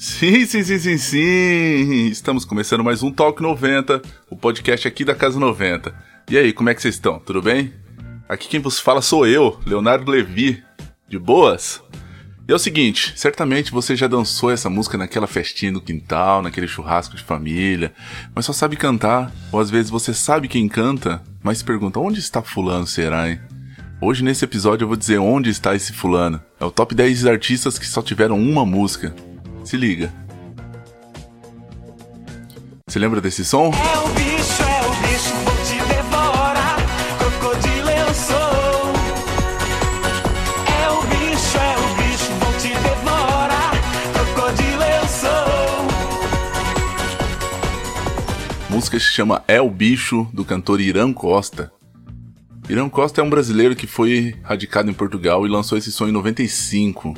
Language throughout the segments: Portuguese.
Sim, sim, sim, sim, sim. Estamos começando mais um Talk 90, o podcast aqui da Casa 90. E aí, como é que vocês estão? Tudo bem? Aqui quem vos fala sou eu, Leonardo Levi. De boas? E é o seguinte, certamente você já dançou essa música naquela festinha no quintal, naquele churrasco de família, mas só sabe cantar, ou às vezes você sabe quem canta, mas se pergunta onde está fulano será, hein? Hoje nesse episódio eu vou dizer onde está esse fulano. É o top 10 artistas que só tiveram uma música. Se liga. Você lembra desse som? É o bicho, é o bicho, vou te devorar. Crocodilo eu sou. É o bicho, é o bicho, vou te devorar. Crocodilo eu sou. música se chama É o Bicho, do cantor Irã Costa. Irã Costa é um brasileiro que foi radicado em Portugal e lançou esse som em 95,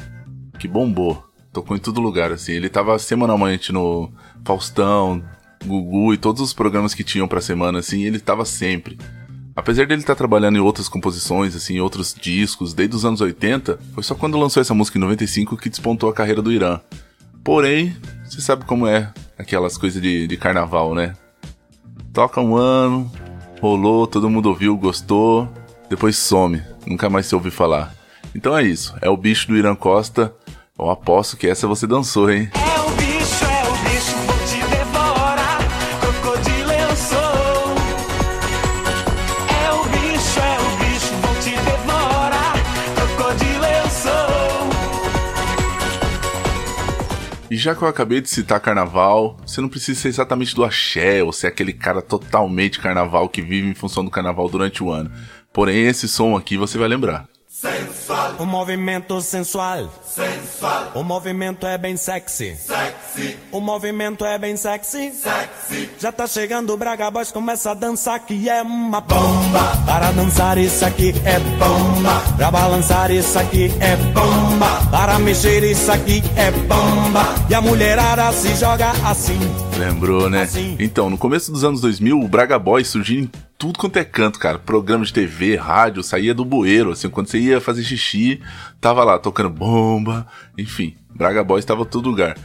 que bombou. Tocou em todo lugar, assim. Ele tava semanalmente no Faustão, Gugu e todos os programas que tinham pra semana, assim, ele tava sempre. Apesar dele estar trabalhando em outras composições, assim, em outros discos, desde os anos 80, foi só quando lançou essa música em 95 que despontou a carreira do Irã. Porém, você sabe como é aquelas coisas de, de carnaval, né? Toca um ano, rolou, todo mundo ouviu, gostou, depois some, nunca mais se ouve falar. Então é isso, é o bicho do Irã Costa. Eu aposto que essa você dançou, hein? É o bicho, é o bicho, vou te devorar. Crocodilo eu sou. É o bicho, é o bicho, vou te devorar. Crocodilo eu sou. E já que eu acabei de citar carnaval, você não precisa ser exatamente do axé ou ser aquele cara totalmente carnaval que vive em função do carnaval durante o ano. Porém, esse som aqui você vai lembrar. O movimento sensual. Sensual. O movimento é bem sexy. Sexy. O movimento é bem sexy. Sexy. Já tá chegando o Braga Boys, começa a dançar que é uma bomba. Para dançar isso aqui é bomba. Pra balançar isso aqui é bomba. Para mexer isso aqui é bomba. E a mulherada se joga assim. Lembrou, né? Assim. Então, no começo dos anos 2000, o Braga Boys surgiu em tudo quanto é canto, cara. Programa de TV, rádio, saía do bueiro, assim, quando você ia fazer xixi, tava lá tocando bomba, enfim, Braga Boys tava em todo lugar.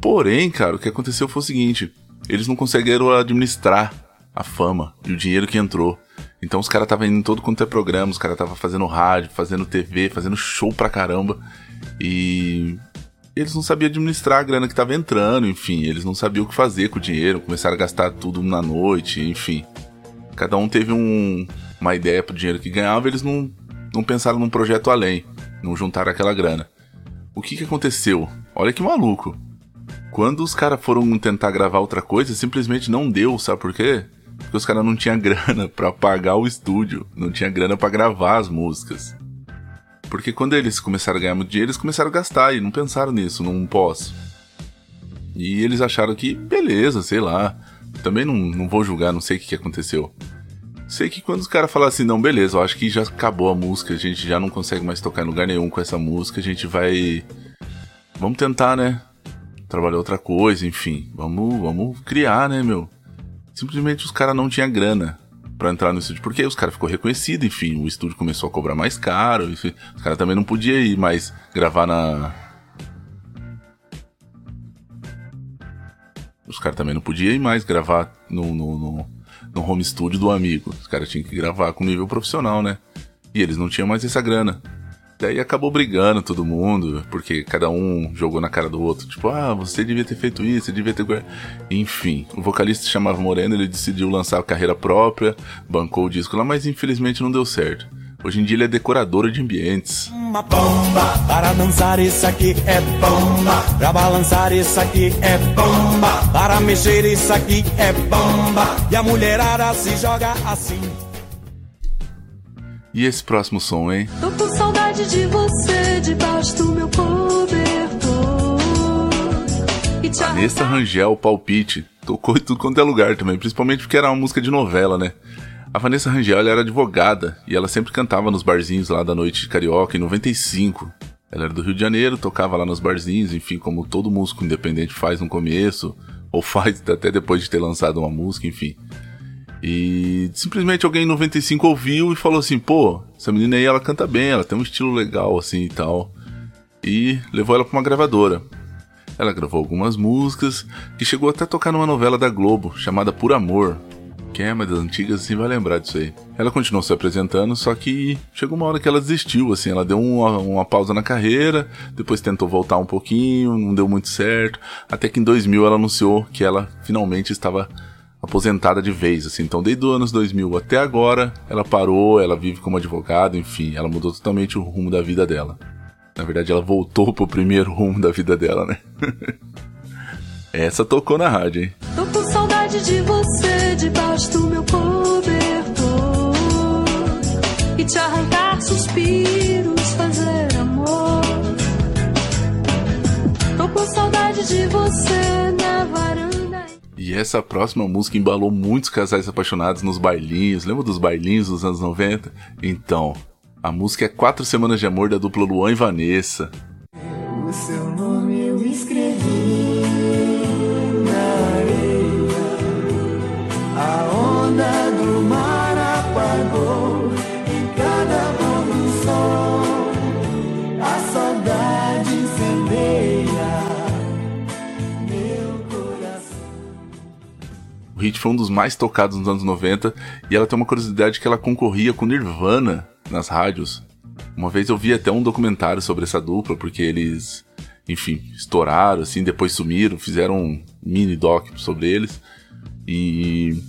Porém, cara, o que aconteceu foi o seguinte, eles não conseguiram administrar a fama e o dinheiro que entrou. Então os caras estavam indo em todo quanto é programa, os caras estavam fazendo rádio, fazendo TV, fazendo show pra caramba. E eles não sabiam administrar a grana que tava entrando, enfim, eles não sabiam o que fazer com o dinheiro, começaram a gastar tudo na noite, enfim. Cada um teve um- uma ideia pro dinheiro que ganhava, eles não, não pensaram num projeto além, não juntaram aquela grana. O que que aconteceu? Olha que maluco. Quando os caras foram tentar gravar outra coisa, simplesmente não deu, sabe por quê? Porque os caras não tinham grana pra pagar o estúdio, não tinha grana pra gravar as músicas. Porque quando eles começaram a ganhar muito dinheiro, eles começaram a gastar e não pensaram nisso, num pós. E eles acharam que, beleza, sei lá. Também não, não vou julgar, não sei o que, que aconteceu. Sei que quando os caras falaram assim, não, beleza, eu acho que já acabou a música, a gente já não consegue mais tocar em lugar nenhum com essa música, a gente vai. Vamos tentar, né? Trabalhar outra coisa, enfim. Vamos, vamos criar, né, meu? Simplesmente os caras não tinham grana pra entrar no estúdio, porque os caras ficou reconhecido, enfim, o estúdio começou a cobrar mais caro, enfim, os caras também não podiam ir mais gravar na. Os caras também não podiam ir mais gravar no, no, no, no home studio do amigo. Os caras tinham que gravar com nível profissional, né? E eles não tinham mais essa grana. Daí acabou brigando todo mundo, porque cada um jogou na cara do outro. Tipo, ah, você devia ter feito isso, você devia ter. guar-" Enfim, o vocalista se chamava Moreno, ele decidiu lançar a carreira própria, bancou o disco lá, mas infelizmente não deu certo. Hoje em dia ele é decorador de ambientes. Uma bomba. Para dançar isso aqui é bomba. Pra balançar isso aqui é bomba. Para mexer isso aqui é bomba. E a mulherada se joga assim. E esse próximo som, hein? Tô com saudade de você debaixo do meu cobertor. E Vanessa Rangel, Palpite. Tocou em tudo quanto é lugar também, principalmente porque era uma música de novela, né? A Vanessa Rangel era advogada e ela sempre cantava nos barzinhos lá da noite de carioca em 95. Ela era do Rio de Janeiro, tocava lá nos barzinhos, enfim, como todo músico independente faz no começo, ou faz até depois de ter lançado uma música, enfim. E simplesmente alguém em 95 ouviu e falou assim: pô, essa menina aí ela canta bem, ela tem um estilo legal assim e tal. E levou ela pra uma gravadora. Ela gravou algumas músicas que chegou até a tocar numa novela da Globo chamada Por Amor. Quem é mais das antigas assim vai lembrar disso aí. Ela continuou se apresentando, só que chegou uma hora que ela desistiu, assim, ela deu uma, uma pausa na carreira, depois tentou voltar um pouquinho, não deu muito certo, até que em 2000 ela anunciou que ela finalmente estava aposentada de vez, assim. Então, desde os anos 2000 até agora, ela parou, ela vive como advogada, enfim, ela mudou totalmente o rumo da vida dela. Na verdade, ela voltou pro primeiro rumo da vida dela, né? Essa tocou na rádio, hein? Tô com saudade de você debaixo do meu cobertor e te arrancar suspiros, fazer amor. Tô com saudade de você. E essa próxima música embalou muitos casais apaixonados nos bailinhos. Lembra dos bailinhos dos anos 90? Então, a música é Quatro Semanas de Amor da dupla Luan e Vanessa. O seu nome hit foi um dos mais tocados nos anos 90 e ela tem uma curiosidade que ela concorria com Nirvana nas rádios. Uma vez eu vi até um documentário sobre essa dupla, porque eles, enfim, estouraram, assim, depois sumiram, fizeram um mini doc sobre eles. E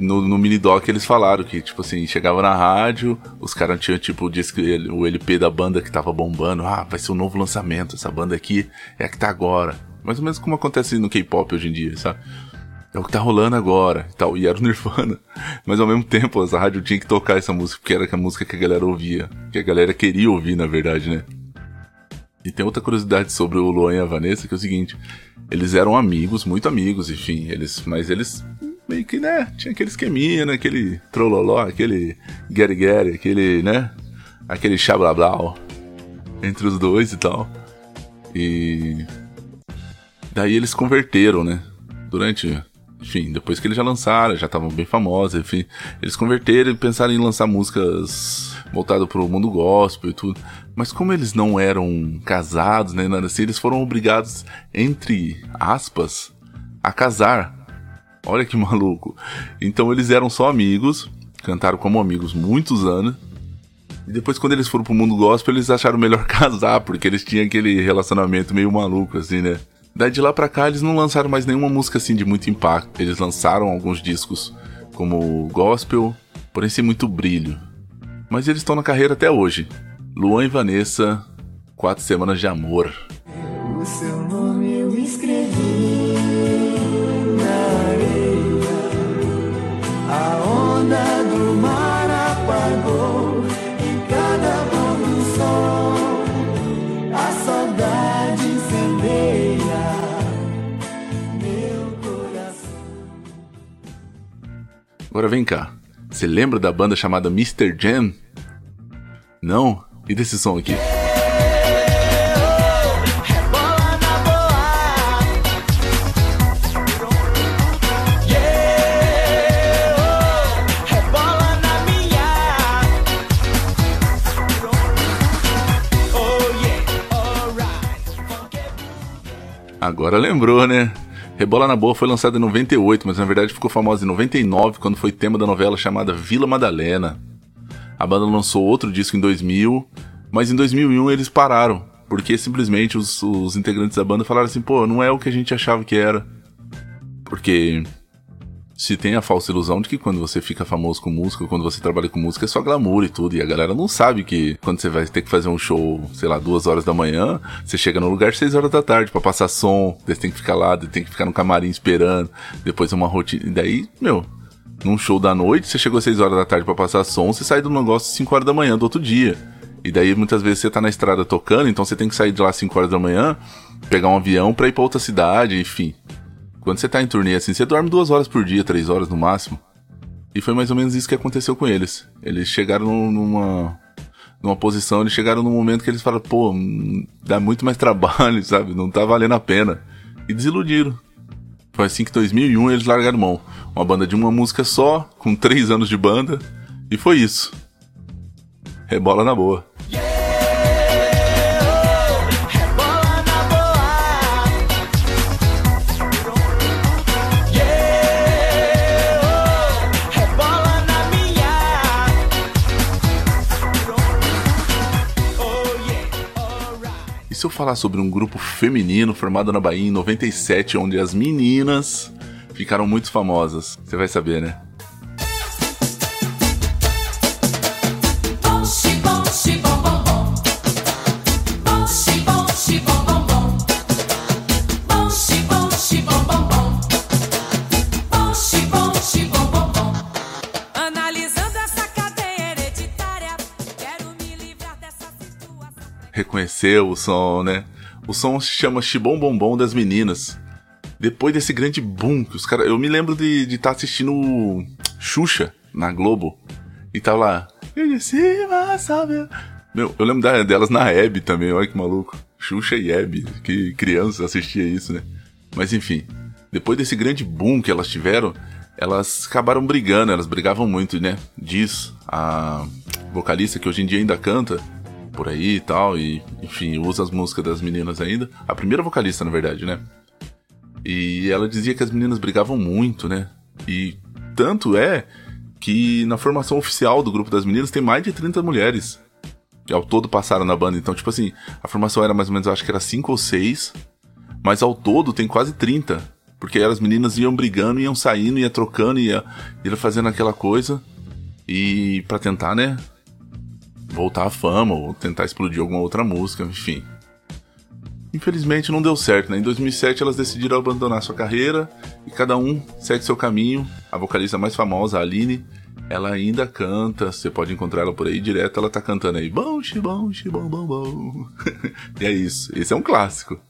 no, no mini doc eles falaram que, tipo assim, chegava na rádio, os caras tinham, tipo, o, LP da banda que tava bombando. Ah, vai ser um novo lançamento, essa banda aqui é a que tá agora. Mais ou menos como acontece no K-pop hoje em dia, sabe? É o que tá rolando agora e tal. E era o Nirvana. Mas ao mesmo tempo, essa rádio tinha que tocar essa música, porque era a música que a galera ouvia. Que a galera queria ouvir, na verdade, né? E tem outra curiosidade sobre o Luan e a Vanessa, que é o seguinte: eles eram amigos, muito amigos, enfim, eles, mas eles meio que, né, tinha aquele esqueminha, né, aquele trololó, aquele Gary, aquele, né, aquele blá entre os dois e tal. E daí eles converteram, né, durante enfim, depois que eles já lançaram, já estavam bem famosos, enfim, eles converteram e pensaram em lançar músicas voltadas para o mundo gospel e tudo. Mas como eles não eram casados, né, nada assim, eles foram obrigados, entre aspas, a casar. Olha que maluco. Então eles eram só amigos, cantaram como amigos muitos anos. E depois, quando eles foram pro mundo gospel, eles acharam melhor casar, porque eles tinham aquele relacionamento meio maluco, assim, né? Daí de lá pra cá eles não lançaram mais nenhuma música assim de muito impacto. Eles lançaram alguns discos como gospel, porém sem muito brilho. Mas eles estão na carreira até hoje. Luan e Vanessa, Quatro Semanas de Amor. O Agora vem cá. Você lembra da banda chamada Mr. Jam? Não? E desse som aqui? Agora lembrou, né? Rebola na Boa foi lançada em 98, mas na verdade ficou famosa em 99, quando foi tema da novela chamada Vila Madalena. A banda lançou outro disco em 2000, mas em 2001 eles pararam, porque simplesmente os, os integrantes da banda falaram assim: pô, não é o que a gente achava que era. Porque se tem a falsa ilusão de que quando você fica famoso com música, quando você trabalha com música, é só glamour e tudo. E a galera não sabe que quando você vai ter que fazer um show, sei lá, duas horas da manhã, você chega no lugar seis horas da tarde para passar som, você tem que ficar lá, tem que ficar no camarim esperando, depois uma rotina. E daí, meu, num show da noite, você chegou 6 horas da tarde para passar som, você sai do negócio 5 horas da manhã do outro dia. E daí muitas vezes você tá na estrada tocando, então você tem que sair de lá 5 horas da manhã, pegar um avião pra ir pra outra cidade, enfim. Quando você tá em turnê assim, você dorme duas horas por dia, três horas no máximo. E foi mais ou menos isso que aconteceu com eles. Eles chegaram numa numa posição, eles chegaram num momento que eles falaram, pô, dá muito mais trabalho, sabe? Não tá valendo a pena. E desiludiram. Foi assim que em 2001 eles largaram mão. Uma banda de uma música só, com três anos de banda, e foi isso. Rebola na boa. É falar sobre um grupo feminino formado na Bahia em 97, onde as meninas ficaram muito famosas? Você vai saber, né? Reconheceu o som, né? O som se chama Chibom Bombom das Meninas. Depois desse grande boom que os caras. Eu me lembro de estar assistindo Xuxa na Globo. E tava lá. "E cima, sabe?" Meu, eu lembro da- delas na Hebe também, olha que maluco. Xuxa e Hebe, que criança assistia isso, né? Mas enfim, depois desse grande boom que elas tiveram, elas acabaram brigando, elas brigavam muito, né? Diz a vocalista que hoje em dia ainda canta por aí e tal, e enfim, usa as músicas das meninas ainda. A primeira vocalista, na verdade, né? E ela dizia que as meninas brigavam muito, né? E tanto é que na formação oficial do grupo das meninas tem mais de 30 mulheres que ao todo passaram na banda. Então, tipo assim, a formação era mais ou menos, eu acho que era 5 ou 6, mas ao todo tem quase 30. Porque as meninas iam brigando, iam saindo, ia trocando, ia, ia fazendo aquela coisa. E pra tentar, né? Voltar à fama, ou tentar explodir alguma outra música, enfim. Infelizmente não deu certo, né? Em 2007 elas decidiram abandonar sua carreira e cada um segue seu caminho. A vocalista mais famosa, a Aline, ela ainda canta, você pode encontrar ela por aí direto, ela tá cantando aí. Bom, xibom, xibom, bom, bom. e é isso, esse é um clássico.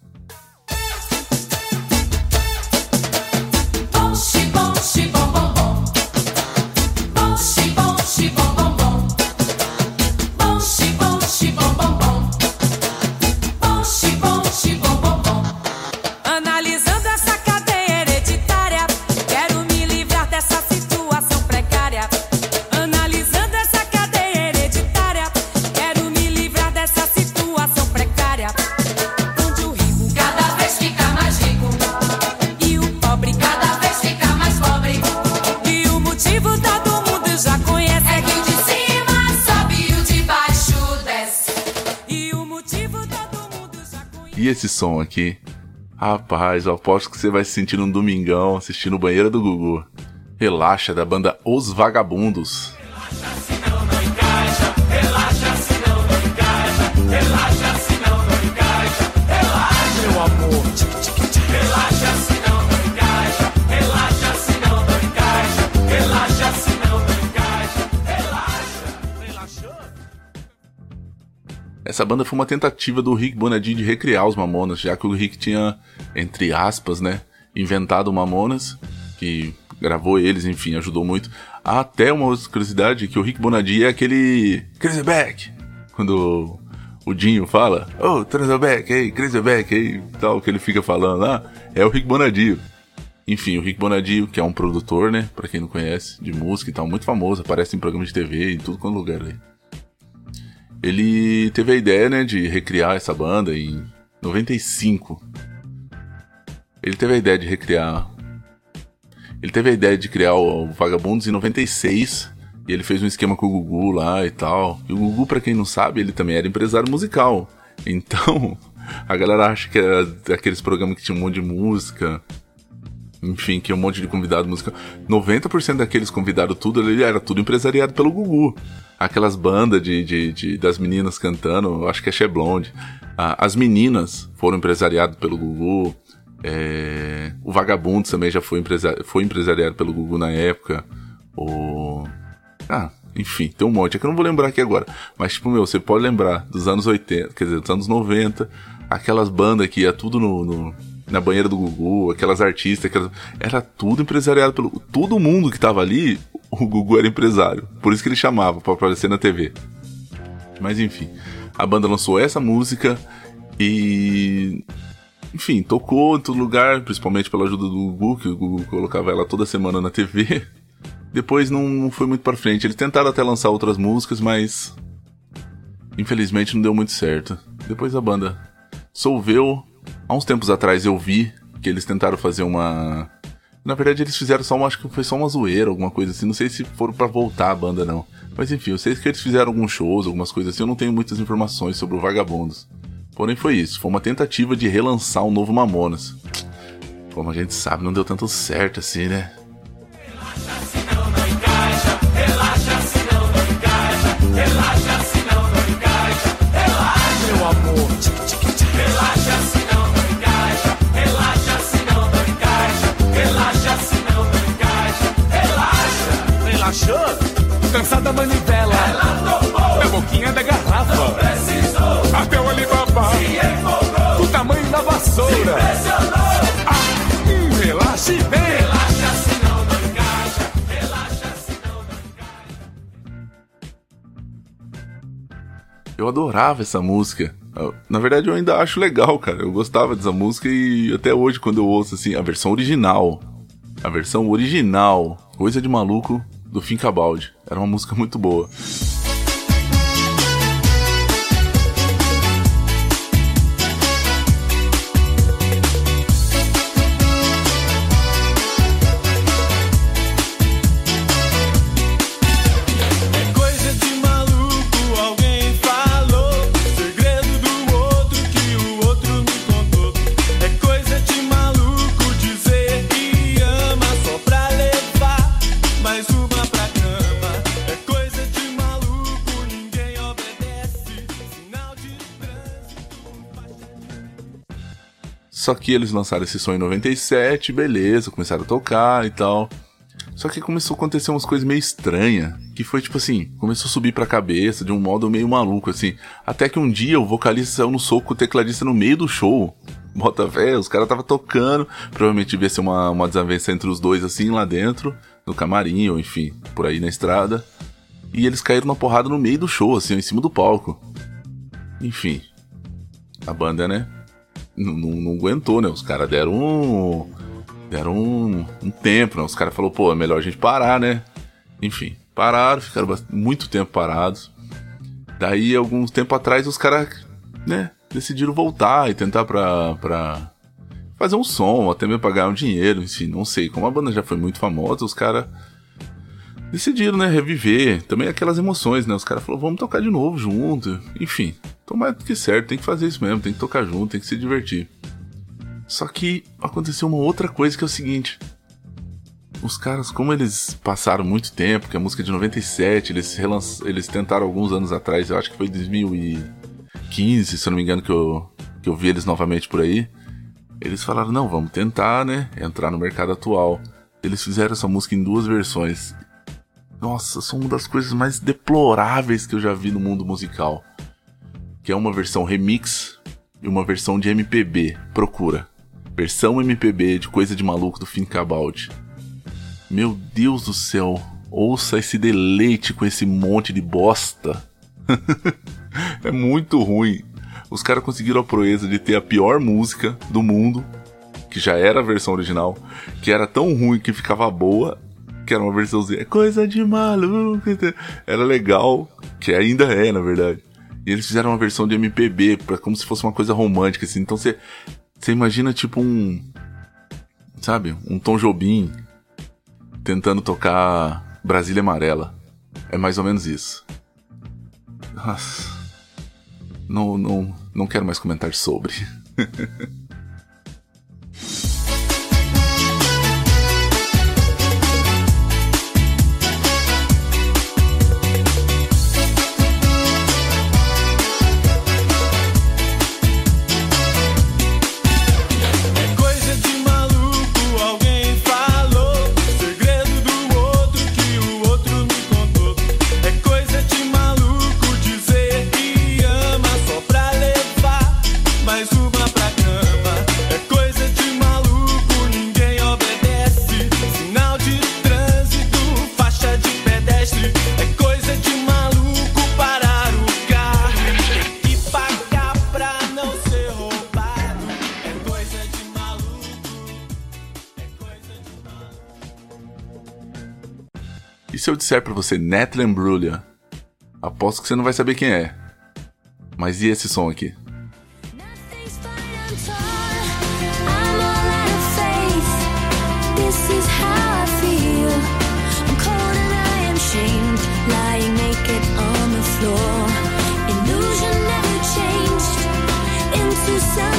E esse som aqui? Rapaz, eu aposto que você vai se sentir num domingão assistindo o banheiro do Gugu. Relaxa, da banda Os Vagabundos. Essa banda foi uma tentativa do Rick Bonadinho de recriar os Mamonas, já que o Rick tinha, entre aspas, né, inventado o Mamonas, que gravou eles, enfim, ajudou muito. Até uma outra curiosidade, que o Rick Bonadinho é aquele Crazy Back, quando o Dinho fala, oh, Crazy Back, hey, Crazy Back, hey, tal, que ele fica falando lá, é o Rick Bonadio. Enfim, o Rick Bonadio, que é um produtor, né, pra quem não conhece, de música e tal, muito famoso, aparece em programas de TV e tudo quanto é lugar aí ele teve a ideia, né, de recriar essa banda em 95. Ele teve a ideia de recriar. Ele teve a ideia de criar o Vagabundos em 96. E ele fez um esquema com o Gugu lá e tal. E o Gugu, pra quem não sabe, ele também era empresário musical. Então, a galera acha que era daqueles programas que tinha um monte de música. Enfim, que um monte de convidado musical. 90% daqueles convidados, tudo, ele era tudo empresariado pelo Gugu. Aquelas bandas de, de, de- das meninas cantando, acho que é Cheblonde. Ah, as meninas foram empresariadas pelo Gugu. É, o Vagabundo também já foi, empresa, foi empresariado pelo Gugu na época. O. Ah, enfim, tem um monte. É que eu não vou lembrar aqui agora. Mas, tipo, meu, você pode lembrar dos anos 80, quer dizer, dos anos 90, aquelas bandas que ia tudo no, no- na banheira do Gugu, aquelas artistas, aquelas... era tudo empresariado pelo. Todo mundo que tava ali, o Gugu era empresário. Por isso que ele chamava pra aparecer na TV. Mas enfim, a banda lançou essa música e. Enfim, tocou em todo lugar, principalmente pela ajuda do Gugu, que o Gugu colocava ela toda semana na TV. Depois não, foi muito pra frente. Eles tentaram até lançar outras músicas, mas. Infelizmente não deu muito certo. Depois a banda solveu. Há uns tempos atrás eu vi que eles tentaram fazer uma. Na verdade, eles fizeram só uma. Acho que foi só uma zoeira, alguma coisa assim. Não sei se foram pra voltar a banda, não. Mas enfim, eu sei que eles fizeram alguns shows, algumas coisas assim. Eu não tenho muitas informações sobre o Vagabundos. Porém foi isso, foi uma tentativa de relançar o novo Mamonas. Como a gente sabe, não deu tanto certo assim, né? Meu amor, relaxa Relaxou? Cansada da manivela. Ela. Da boquinha da garrafa. Não precisou. Até o Alibaba. Se empolgou. O tamanho da vassoura. Se. Ah, hum, relaxa e vem. Relaxa se não encaixa. Relaxa se não não Eu adorava essa música. Na verdade, eu ainda acho legal, cara. Eu gostava dessa música e até hoje, quando eu ouço assim, a versão original. A versão original, Coisa de Maluco, do Fincabaldi. Era uma música muito boa. Só que eles lançaram esse som em 97, beleza, começaram a tocar e tal. Só que começou a acontecer umas coisas meio estranhas. Que foi tipo assim, começou a subir pra cabeça de um modo meio maluco, assim. Até que um dia o vocalista saiu no soco o tecladista no meio do show. Bota fé, os caras tava tocando. Provavelmente devia ser uma, uma desavença entre os dois, assim, lá dentro, no camarim, ou enfim, por aí na estrada. E eles caíram na porrada no meio do show, assim, em cima do palco. Enfim. A banda, né? Não, não, não aguentou, né? Os caras deram um. Deram um, um tempo, né? Os caras falaram, pô, é melhor a gente parar, né? Enfim, pararam, ficaram muito tempo parados. Daí, alguns tempo atrás, os caras, né, decidiram voltar e tentar pra, pra fazer um som, até mesmo pra ganhar um dinheiro, enfim, não sei. Como a banda já foi muito famosa, os caras decidiram, né, reviver. Também aquelas emoções, né? Os caras falaram, vamos tocar de novo junto. Enfim, tomara que certo, tem que fazer isso mesmo, tem que tocar junto, tem que se divertir. Só que aconteceu uma outra coisa que é o seguinte. Os caras, como eles passaram muito tempo, que a música é de 97, eles, relanç... eles tentaram alguns anos atrás, eu acho que foi 2015, se eu não me engano, que eu, que eu vi eles novamente por aí. Eles falaram, não, vamos tentar, né, entrar no mercado atual. Eles fizeram essa música em duas versões. Nossa, são uma das coisas mais deploráveis que eu já vi no mundo musical. Que é uma versão remix e uma versão de MPB. Procura. Versão MPB de Coisa de Maluco do Fincabaldi. Meu Deus do céu. Ouça esse deleite com esse monte de bosta. é muito ruim. Os caras conseguiram a proeza de ter a pior música do mundo, que já era a versão original, que era tão ruim que ficava boa, que era uma versãozinha, coisa de maluco. Era legal, que ainda é, na verdade. E eles fizeram uma versão de MPB, pra, como se fosse uma coisa romântica, assim. Então você imagina tipo um. Sabe? Um Tom Jobim tentando tocar Brasília Amarela. É mais ou menos isso. Nossa. Não, não, não quero mais comentar sobre. disser pra você Natalie Imbruglia? Aposto que você não vai saber quem é. Mas e esse som aqui? Nothing's fine, I'm torn.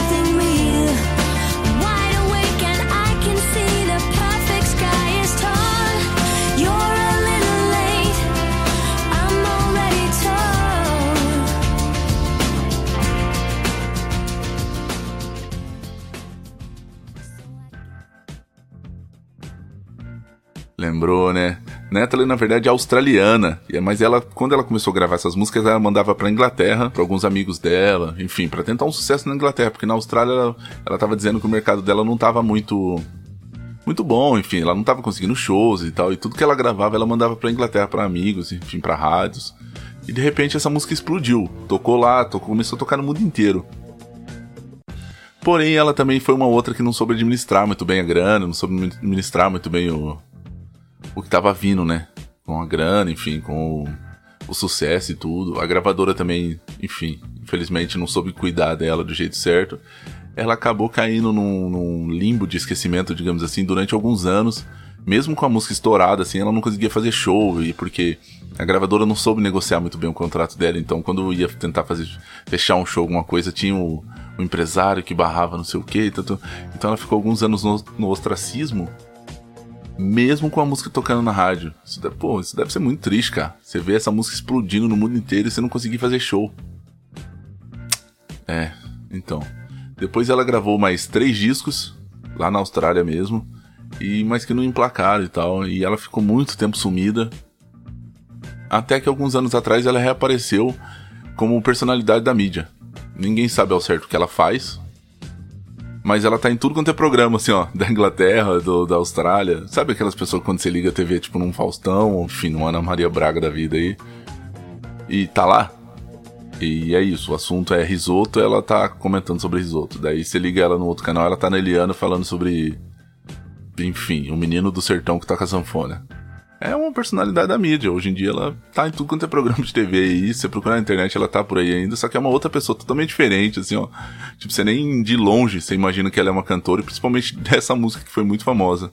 I'm Lembrou, né? Natalie, na verdade, é australiana. É- Mas ela, quando ela começou a gravar essas músicas, ela mandava pra Inglaterra, pra alguns amigos dela, enfim, pra tentar um sucesso na Inglaterra, porque na Austrália ela, ela tava dizendo que o mercado dela não tava muito. Muito bom, enfim, ela não tava conseguindo shows e tal, e tudo que ela gravava ela mandava pra Inglaterra pra amigos, enfim, pra rádios. E de repente essa música explodiu. Tocou lá, tocou, começou a tocar no mundo inteiro. Porém, ela também foi uma outra que não soube administrar muito bem a grana, não soube administrar muito bem o, o que tava vindo, né? Com a grana, enfim, com o, o sucesso e tudo. A gravadora também, enfim, infelizmente não soube cuidar dela do jeito certo. Ela acabou caindo num, num limbo de esquecimento, digamos assim, durante alguns anos. Mesmo com a música estourada, assim, ela não conseguia fazer show, e porque a gravadora não soube negociar muito bem o contrato dela. Então, quando ia tentar fazer fechar um show, alguma coisa, tinha o, o empresário que barrava não sei o que. Então, então ela ficou alguns anos no, no ostracismo mesmo com a música tocando na rádio. Isso deve, pô, isso deve ser muito triste, cara. Você vê essa música explodindo no mundo inteiro e você não conseguir fazer show. É, então. Depois ela gravou mais três discos, lá na Austrália mesmo, e mas que não emplacaram e tal. E ela ficou muito tempo sumida. Até que alguns anos atrás ela reapareceu como personalidade da mídia. Ninguém sabe ao certo o que ela faz, mas ela tá em tudo quanto é programa, assim, ó, da Inglaterra, do, da Austrália. Sabe aquelas pessoas quando você liga a TV, tipo, num Faustão, enfim, numa Ana Maria Braga da vida aí. E tá lá. E é isso, o assunto é risoto, ela tá comentando sobre risoto. Daí você liga ela no outro canal, ela tá na Eliana falando sobre. Enfim, o menino do sertão que toca sanfona. É uma personalidade da mídia. Hoje em dia ela tá em tudo quanto é programa de TV aí. Você procurar na internet, ela tá por aí ainda. Só que é uma outra pessoa totalmente diferente, assim, ó. Tipo, você nem de longe você imagina que ela é uma cantora, e principalmente dessa música que foi muito famosa.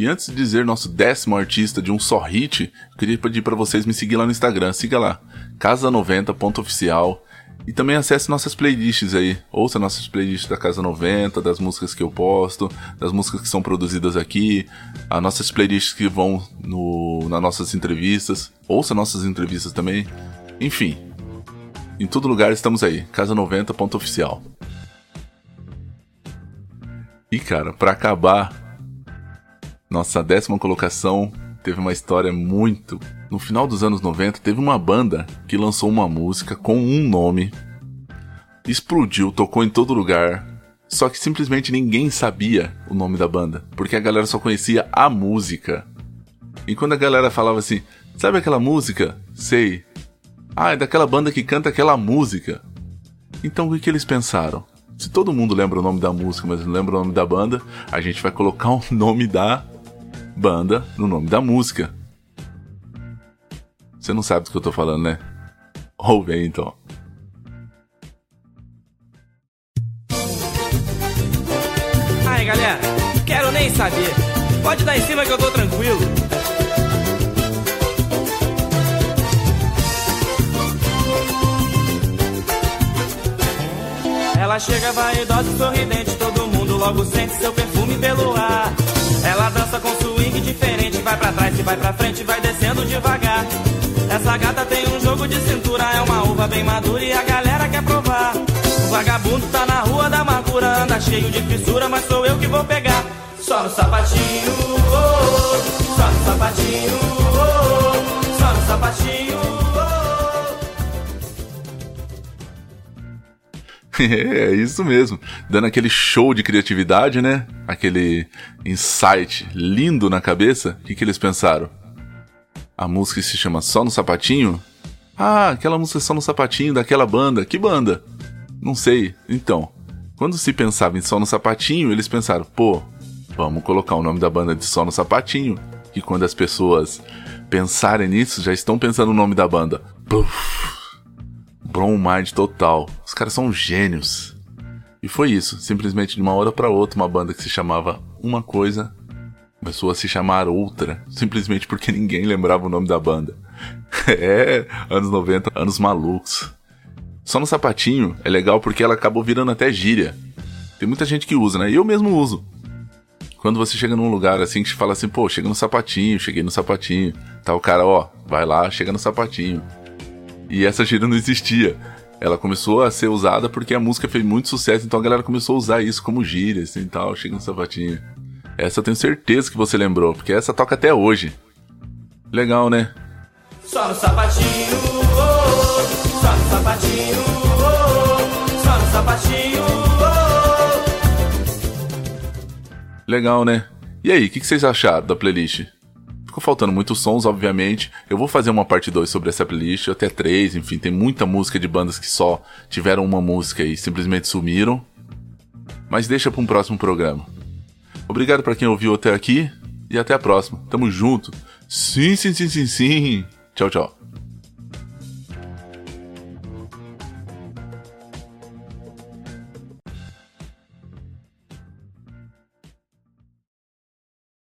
E antes de dizer nosso décimo artista de um só hit, queria pedir para vocês me seguir lá no Instagram. Siga lá, casa90.oficial. E também acesse nossas playlists aí. Ouça nossas playlists da Casa 90, das músicas que eu posto, das músicas que são produzidas aqui, as nossas playlists que vão no, nas nossas entrevistas. Ouça nossas entrevistas também. Enfim, em todo lugar estamos aí. Casa90.oficial. E cara, pra acabar, nossa décima colocação teve uma história muito. No final dos anos 90, teve uma banda que lançou uma música com um nome, explodiu, tocou em todo lugar, só que simplesmente ninguém sabia o nome da banda, porque a galera só conhecia a música. E quando a galera falava assim: Sabe aquela música? Sei. Ah, é daquela banda que canta aquela música. Então o que, que eles pensaram? Se todo mundo lembra o nome da música, mas não lembra o nome da banda, a gente vai colocar o nome da banda no nome da música. Você não sabe do que eu tô falando, né? Ouve aí então. Ai, galera, quero nem saber. Pode dar em cima que eu tô tranquilo. Ela chega vaidosa e sorridente, todo mundo logo sente seu perfume pelo ar. Ela dança com diferente, vai pra trás e vai pra frente, vai descendo devagar. Essa gata tem um jogo de cintura, é uma uva bem madura e a galera quer provar. O vagabundo tá na rua da amargura, anda cheio de fissura, mas sou eu que vou pegar. Só no sapatinho, oh, oh, só no sapatinho, oh, oh, só no sapatinho. é isso mesmo. Dando aquele show de criatividade, né? Aquele insight lindo na cabeça. O que, que eles pensaram? A música se chama Só no Sapatinho? Ah, aquela música Só no Sapatinho daquela banda. Que banda? Não sei. Então, quando se pensava em Só no Sapatinho, eles pensaram, pô, vamos colocar o nome da banda de Só no Sapatinho. Que quando as pessoas pensarem nisso, já estão pensando no nome da banda. Puf. Brown Mind total. Os caras são gênios. E foi isso. Simplesmente de uma hora para outra, uma banda que se chamava uma coisa começou a se chamar outra, simplesmente porque ninguém lembrava o nome da banda. é, anos 90, anos malucos. Só no sapatinho é legal porque ela acabou virando até gíria. Tem muita gente que usa, né? Eu mesmo uso. Quando você chega num lugar assim que te fala assim, pô, chega no sapatinho, cheguei no sapatinho. Tá o cara, ó, vai lá, chega no sapatinho. E essa gíria não existia. Ela começou a ser usada porque a música fez muito sucesso, então a galera começou a usar isso como gíria, assim tal, chega no sapatinho. Essa eu tenho certeza que você lembrou, porque essa toca até hoje. Legal, né? Só no sapatinho, oh, oh, só no sapatinho, oh, oh, só no sapatinho, oh. Legal, né? E aí, o que, que vocês acharam da playlist? Ficou faltando muitos sons, obviamente. Eu vou fazer uma parte 2 sobre essa playlist, até 3, enfim, tem muita música de bandas que só tiveram uma música e simplesmente sumiram. Mas deixa para um próximo programa. Obrigado para quem ouviu até aqui e até a próxima. Tamo junto. Sim, sim, sim, sim, sim. Tchau, tchau.